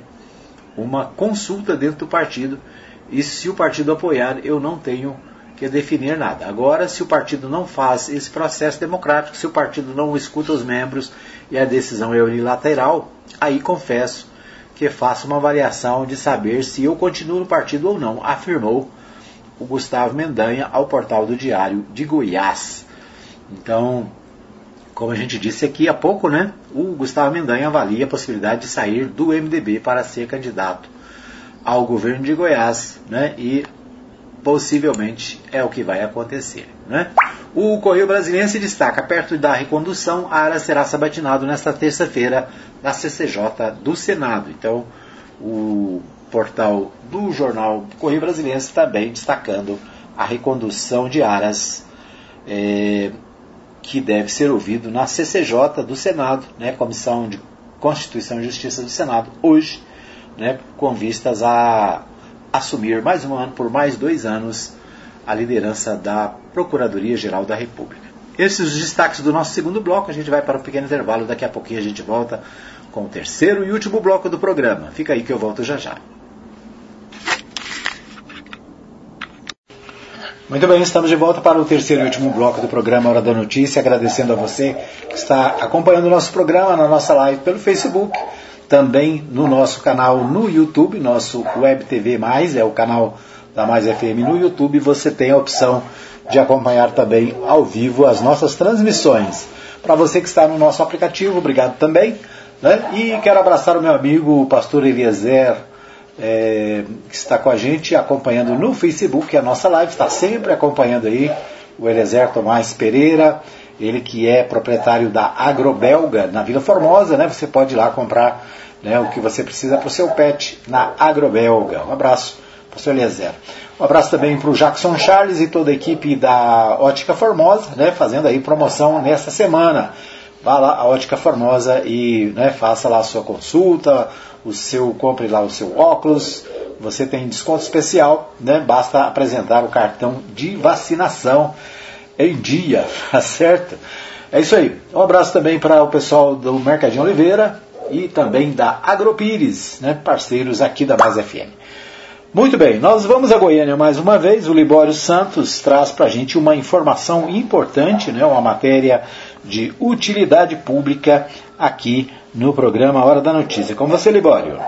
Speaker 1: uma consulta dentro do partido e se o partido apoiar, eu não tenho que é definir nada. Agora, se o partido não faz esse processo democrático, se o partido não escuta os membros e a decisão é unilateral, aí confesso que faço uma avaliação de saber se eu continuo no partido ou não, afirmou o Gustavo Mendanha ao portal do Diário de Goiás. Então, como a gente disse aqui há pouco, né, o Gustavo Mendanha avalia a possibilidade de sair do MDB para ser candidato ao governo de Goiás, né, e possivelmente é o que vai acontecer. Né? O Correio Brasileiro se destaca perto da recondução, a área será sabatinado nesta terça-feira na CCJ do Senado. Então, o portal do jornal Correio Brasileiro também destacando a recondução de Aras, é, que deve ser ouvido na CCJ do Senado, né, Comissão de Constituição e Justiça do Senado, hoje, né, com vistas a assumir mais um ano, por mais dois anos, a liderança da Procuradoria-Geral da República. Esses os destaques do nosso segundo bloco. A gente vai para um pequeno intervalo. Daqui a pouquinho a gente volta com o terceiro e último bloco do programa. Fica aí que eu volto já já. Muito bem, estamos de volta para o terceiro e último bloco do programa Hora da Notícia, agradecendo a você que está acompanhando o nosso programa na nossa live pelo Facebook também no nosso canal no YouTube, nosso Web TV Mais, é o canal da Mais FM no YouTube, você tem a opção de acompanhar também ao vivo as nossas transmissões. Para você que está no nosso aplicativo, obrigado também. Né? E quero abraçar o meu amigo, o pastor Eliezer, é, que está com a gente, acompanhando no Facebook a nossa live, está sempre acompanhando aí, o Eliezer Tomás Pereira, ele que é proprietário da Agrobelga, na Vila Formosa, né? Você pode ir lá comprar né, o que você precisa para o seu pet na Agrobelga. Um abraço, professor Eliezer. Um abraço também para o Jackson Charles e toda a equipe da Ótica Formosa, né, fazendo aí promoção nessa semana. Vá lá, a Ótica Formosa, e né, faça lá a sua consulta, o seu, compre lá o seu óculos. Você tem desconto especial, né? Basta apresentar o cartão de vacinação em dia, tá certo? É isso aí. Um abraço também para o pessoal do Mercadinho Oliveira e também da Agropires, né, parceiros aqui da Base FM. Muito bem, nós vamos a Goiânia mais uma vez. O Libório Santos traz para a gente uma informação importante, né, uma matéria de utilidade pública aqui no programa Hora da Notícia. Com você, Libório.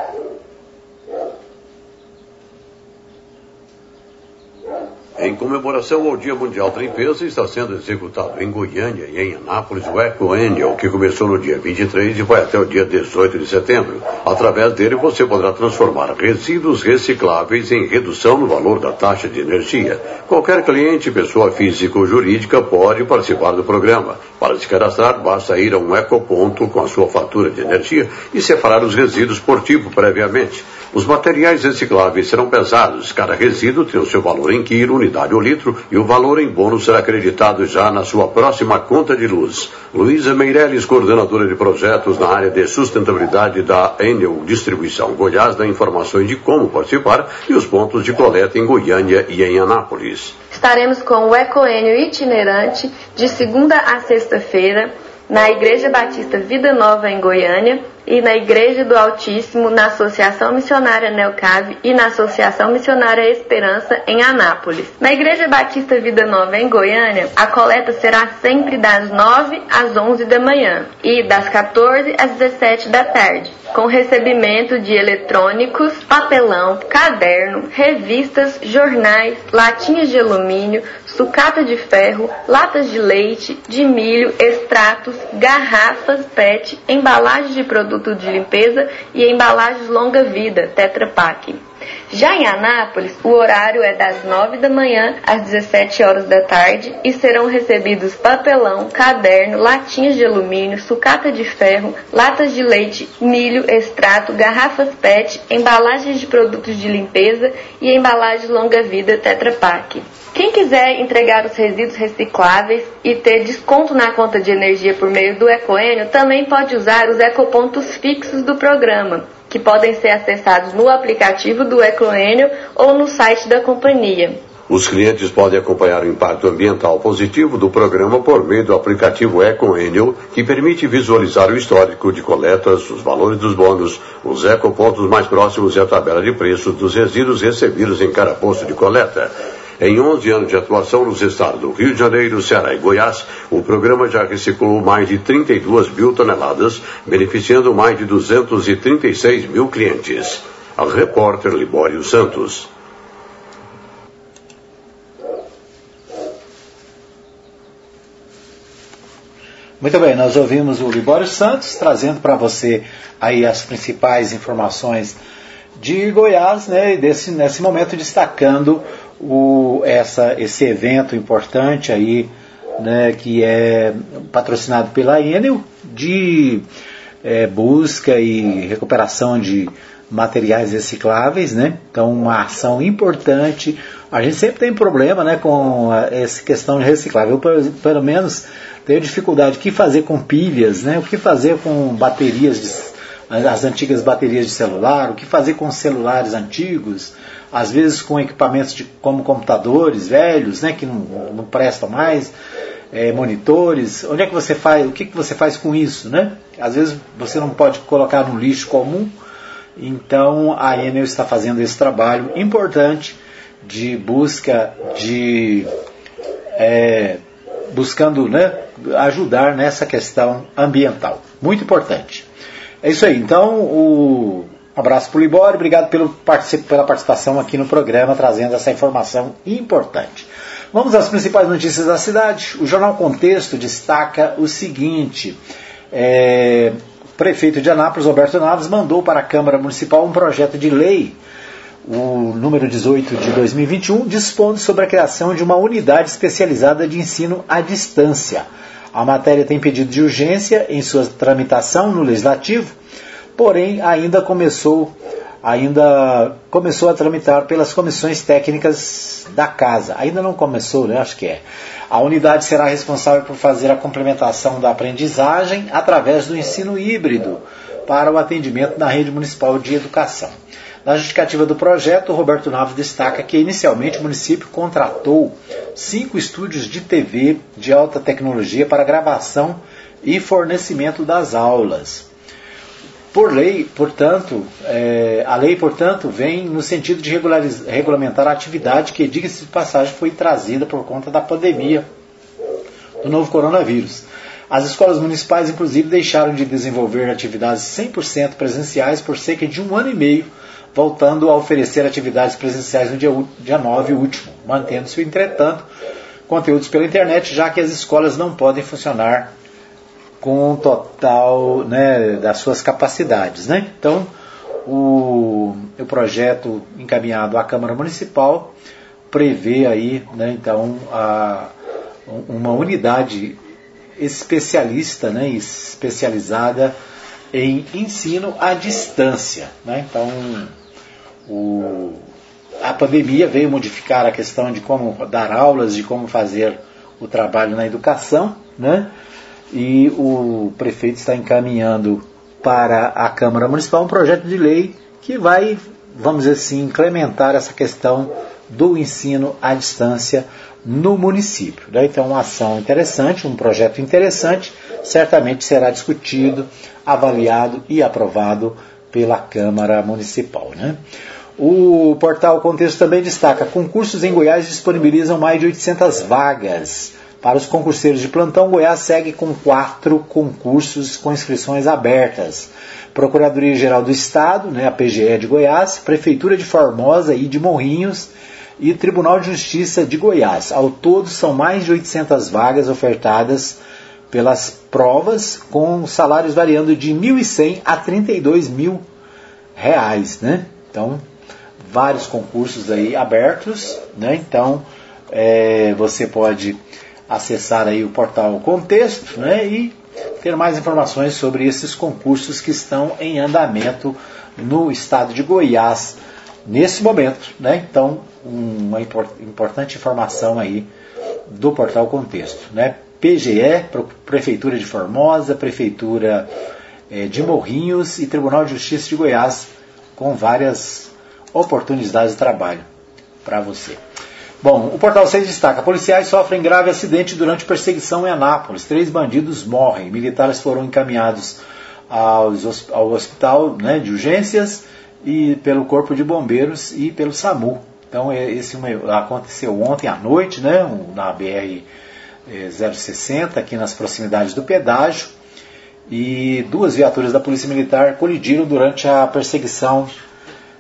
Speaker 4: Em comemoração ao Dia Mundial da Limpeza, está sendo executado em Goiânia e em Anápolis o Eco Angel, que começou no dia 23 e vai até o dia 18 de setembro. Através dele, você poderá transformar resíduos recicláveis em redução no valor da taxa de energia. Qualquer cliente, pessoa física ou jurídica, pode participar do programa. Para se cadastrar, basta ir a um ecoponto com a sua fatura de energia e separar os resíduos por tipo previamente. Os materiais recicláveis serão pesados, cada resíduo tem o seu valor em quilo, unidade ou litro, e o valor em bônus será acreditado já na sua próxima conta de luz. Luísa Meirelles, coordenadora de projetos na área de sustentabilidade da Enel Distribuição Goiás, dá informações de como participar e os pontos de coleta em Goiânia e em Anápolis.
Speaker 7: Estaremos com o Ecoênio itinerante de segunda a sexta-feira na Igreja Batista Vida Nova em Goiânia e na Igreja do Altíssimo, na Associação Missionária Neocave e na Associação Missionária Esperança em Anápolis. Na Igreja Batista Vida Nova em Goiânia, a coleta será sempre das 9 às 11 da manhã e das 14 às 17 da tarde, com recebimento de eletrônicos, papelão, caderno, revistas, jornais, latinhas de alumínio, sucata de ferro, latas de leite, de milho, extratos, garrafas PET, embalagens de produto de limpeza e embalagens longa-vida, Tetra Pak. Já em Anápolis, o horário é das 9 da manhã às 17 horas da tarde e serão recebidos papelão, caderno, latinhas de alumínio, sucata de ferro, latas de leite, milho, extrato, garrafas PET, embalagens de produtos de limpeza e embalagens longa-vida Tetra Pak. Quem quiser entregar os resíduos recicláveis e ter desconto na conta de energia por meio do Ecoênio, também pode usar os ecopontos fixos do programa, que podem ser acessados no aplicativo do Ecoênio ou no site da companhia.
Speaker 4: Os clientes podem acompanhar o impacto ambiental positivo do programa por meio do aplicativo EcoEnio, que permite visualizar o histórico de coletas, os valores dos bônus, os ecopontos mais próximos e a tabela de preços dos resíduos recebidos em cada posto de coleta. Em 11 anos de atuação nos estados do Rio de Janeiro, Ceará e Goiás, o programa já reciclou mais de 32 mil toneladas, beneficiando mais de 236 mil clientes. A repórter Libório Santos.
Speaker 1: Muito bem, nós ouvimos o Libório Santos trazendo para você aí as principais informações de Goiás, né, e desse, nesse momento destacando o, essa, esse evento importante aí, né, que é patrocinado pela Enel, de é, busca e recuperação de materiais recicláveis, né? Então, uma ação importante. A gente sempre tem problema, né, com essa questão de reciclável. Eu, pelo menos, tenho dificuldade. O que fazer com pilhas, né? O que fazer com baterias, de, as antigas baterias de celular? O que fazer com celulares antigos? às vezes com equipamentos de, como computadores velhos, né, que não, não prestam mais, é, monitores. Onde é que você faz? O que, que você faz com isso, né? Às vezes você não pode colocar no lixo comum. Então a Enel está fazendo esse trabalho importante de busca de é, buscando né, ajudar nessa questão ambiental. Muito importante. É isso aí. Então o um abraço para o Libório, obrigado pelo, pela participação aqui no programa, trazendo essa informação importante. Vamos às principais notícias da cidade. O jornal Contexto destaca o seguinte: é, o prefeito de Anápolis, Roberto Naves, mandou para a Câmara Municipal um projeto de lei, o número 18 de 2021, dispondo sobre a criação de uma unidade especializada de ensino à distância. A matéria tem pedido de urgência em sua tramitação no Legislativo porém ainda começou ainda começou a tramitar pelas comissões técnicas da casa. Ainda não começou, né? acho que é. A unidade será responsável por fazer a complementação da aprendizagem através do ensino híbrido para o atendimento na rede municipal de educação. Na justificativa do projeto, Roberto Naves destaca que inicialmente o município contratou cinco estúdios de TV de alta tecnologia para gravação e fornecimento das aulas. Por lei, portanto, é, a lei, portanto, vem no sentido de regulamentar a atividade que, diga-se de passagem, foi trazida por conta da pandemia do novo coronavírus. As escolas municipais, inclusive, deixaram de desenvolver atividades 100% presenciais por cerca de um ano e meio, voltando a oferecer atividades presenciais no dia, dia 9 último, mantendo-se, entretanto, conteúdos pela internet, já que as escolas não podem funcionar com o total né, das suas capacidades. Né? Então, o, o projeto encaminhado à Câmara Municipal prevê aí, né, então, a, uma unidade especialista, né, especializada em ensino à distância. Né? Então, o, a pandemia veio modificar a questão de como dar aulas, de como fazer o trabalho na educação, né? e o prefeito está encaminhando para a Câmara Municipal um projeto de lei que vai, vamos dizer assim, incrementar essa questão do ensino à distância no município. Né? Então, uma ação interessante, um projeto interessante, certamente será discutido, avaliado e aprovado pela Câmara Municipal. Né? O portal Contexto também destaca: concursos em Goiás disponibilizam mais de 800 vagas. Para os concurseiros de plantão, Goiás segue com quatro concursos com inscrições abertas. Procuradoria-Geral do Estado, né, a PGE de Goiás, Prefeitura de Formosa e de Morrinhos e Tribunal de Justiça de Goiás. Ao todo, são mais de 800 vagas ofertadas pelas provas, com salários variando de 1.100 a 32 mil reais, né? Então, vários concursos aí abertos, né? Então, é, você pode acessar aí o portal Contexto, né? E ter mais informações sobre esses concursos que estão em andamento no estado de Goiás nesse momento, né? Então, uma importante informação aí do portal Contexto, né? PGE, Prefeitura de Formosa, Prefeitura é, de Morrinhos e Tribunal de Justiça de Goiás, com várias oportunidades de trabalho para você. Bom, o Portal 6 destaca: policiais sofrem grave acidente durante perseguição em Anápolis. Três bandidos morrem. Militares foram encaminhados aos, ao hospital né, de urgências e pelo Corpo de Bombeiros e pelo SAMU. Então, é, esse aconteceu ontem à noite, né, na BR 060, aqui nas proximidades do pedágio. E duas viaturas da Polícia Militar colidiram durante a perseguição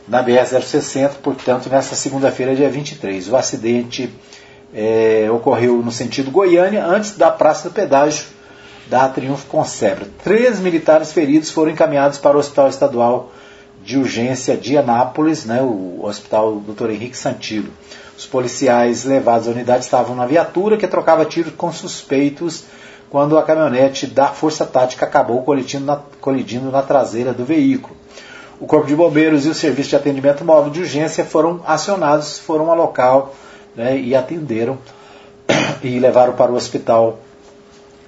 Speaker 1: na BR-060, portanto, nesta segunda-feira, dia 23. O acidente é, ocorreu no sentido Goiânia, antes da Praça do Pedágio da Triunfo Concebra. Três militares feridos foram encaminhados para o Hospital Estadual de Urgência de Anápolis, né, o Hospital Dr. Henrique Santillo. Os policiais levados à unidade estavam na viatura que trocava tiros com suspeitos quando a caminhonete da Força Tática acabou colidindo na, colidindo na traseira do veículo. O Corpo de Bombeiros e o Serviço de Atendimento Móvel de Urgência foram acionados, foram ao local né, e atenderam e levaram para o hospital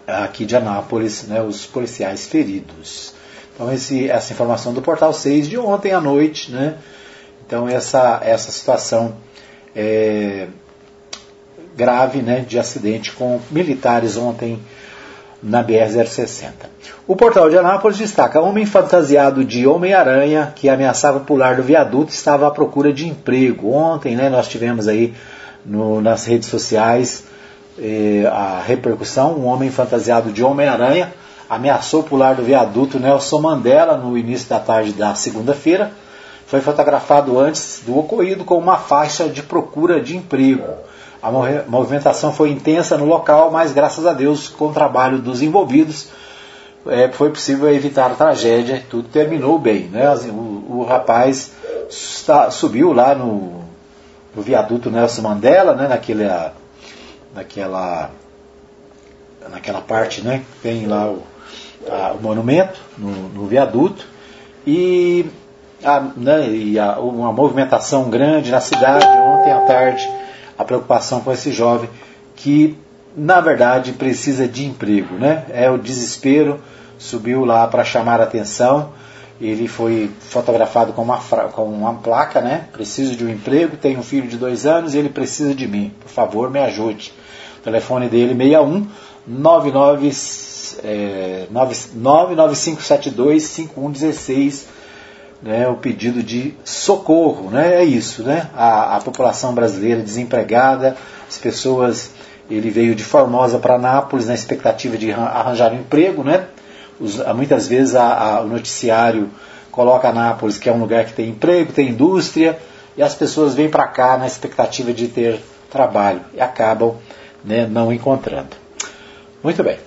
Speaker 1: aqui de Anápolis né, os policiais feridos. Então, esse, essa informação do Portal 6 de ontem à noite. Né, então, essa, essa situação é, grave né, de acidente com militares ontem na BR-060. O portal de Anápolis destaca: homem fantasiado de Homem-Aranha que ameaçava pular do viaduto estava à procura de emprego. Ontem né, nós tivemos aí no, nas redes sociais eh, a repercussão: um homem fantasiado de Homem-Aranha ameaçou pular do viaduto Nelson Mandela no início da tarde da segunda-feira. Foi fotografado antes do ocorrido com uma faixa de procura de emprego. A movimentação foi intensa no local, mas graças a Deus, com o trabalho dos envolvidos, é, foi possível evitar a tragédia. Tudo terminou bem. Né? O, o rapaz está, subiu lá no, no, viaduto Nelson Mandela, né? naquela, naquela, naquela parte né? tem lá o, a, o monumento no, no, viaduto. E, a, né? e a, uma movimentação grande na cidade ontem à tarde a preocupação com esse jovem que, na verdade, precisa de emprego. Né? É o desespero, subiu lá para chamar a atenção. Ele foi fotografado com uma, com uma placa, né? Preciso de um emprego, tenho um filho de dois anos e ele precisa de mim. Por favor, me ajude. O telefone dele 61 99 é, 99572 5116 né, o pedido de socorro. Né, é isso, né? A, a população brasileira desempregada, as pessoas. Ele veio de Formosa para Nápoles na expectativa de arranjar um emprego, né? Os, muitas vezes a, a, o noticiário coloca Nápoles, que é um lugar que tem emprego, tem indústria, e as pessoas vêm para cá na expectativa de ter trabalho e acabam né, não encontrando. Muito bem.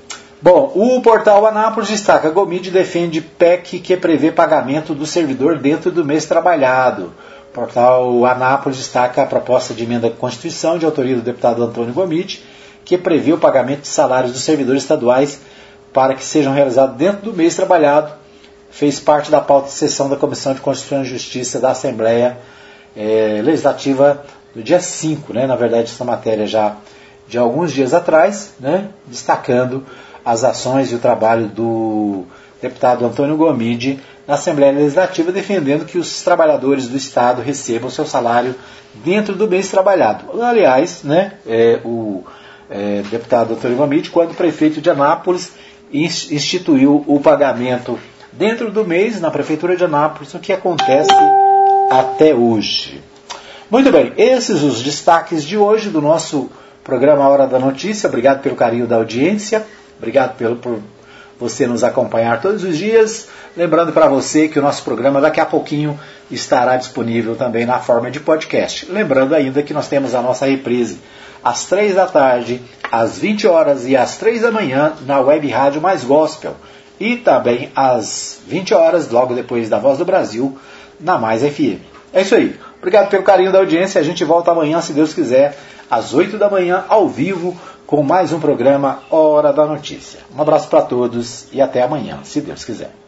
Speaker 1: Bom, o portal Anápolis destaca: Gomide defende PEC que prevê pagamento do servidor dentro do mês trabalhado. O portal Anápolis destaca a proposta de emenda à Constituição de autoria do deputado Antônio Gomide, que prevê o pagamento de salários dos servidores estaduais para que sejam realizados dentro do mês trabalhado. Fez parte da pauta de sessão da Comissão de Constituição e Justiça da Assembleia é, Legislativa do dia 5, né? na verdade, essa matéria já de alguns dias atrás, né? destacando as ações e o trabalho do deputado Antônio Gomide na Assembleia Legislativa, defendendo que os trabalhadores do Estado recebam seu salário dentro do mês trabalhado. Aliás, né, é, o é, deputado Antônio Gomide, quando prefeito de Anápolis, instituiu o pagamento dentro do mês na Prefeitura de Anápolis, o que acontece até hoje. Muito bem, esses os destaques de hoje do nosso programa Hora da Notícia. Obrigado pelo carinho da audiência, obrigado pelo, por você nos acompanhar todos os dias. Lembrando para você que o nosso programa daqui a pouquinho estará disponível também na forma de podcast. Lembrando ainda que nós temos a nossa reprise às três da tarde, às 20 horas e às três da manhã na Web Rádio Mais Gospel. E também às 20 horas, logo depois da Voz do Brasil, na Mais FM. É isso aí. Obrigado pelo carinho da audiência. A gente volta amanhã, se Deus quiser, às 8 da manhã, ao vivo, com mais um programa Hora da Notícia. Um abraço para todos e até amanhã, se Deus quiser.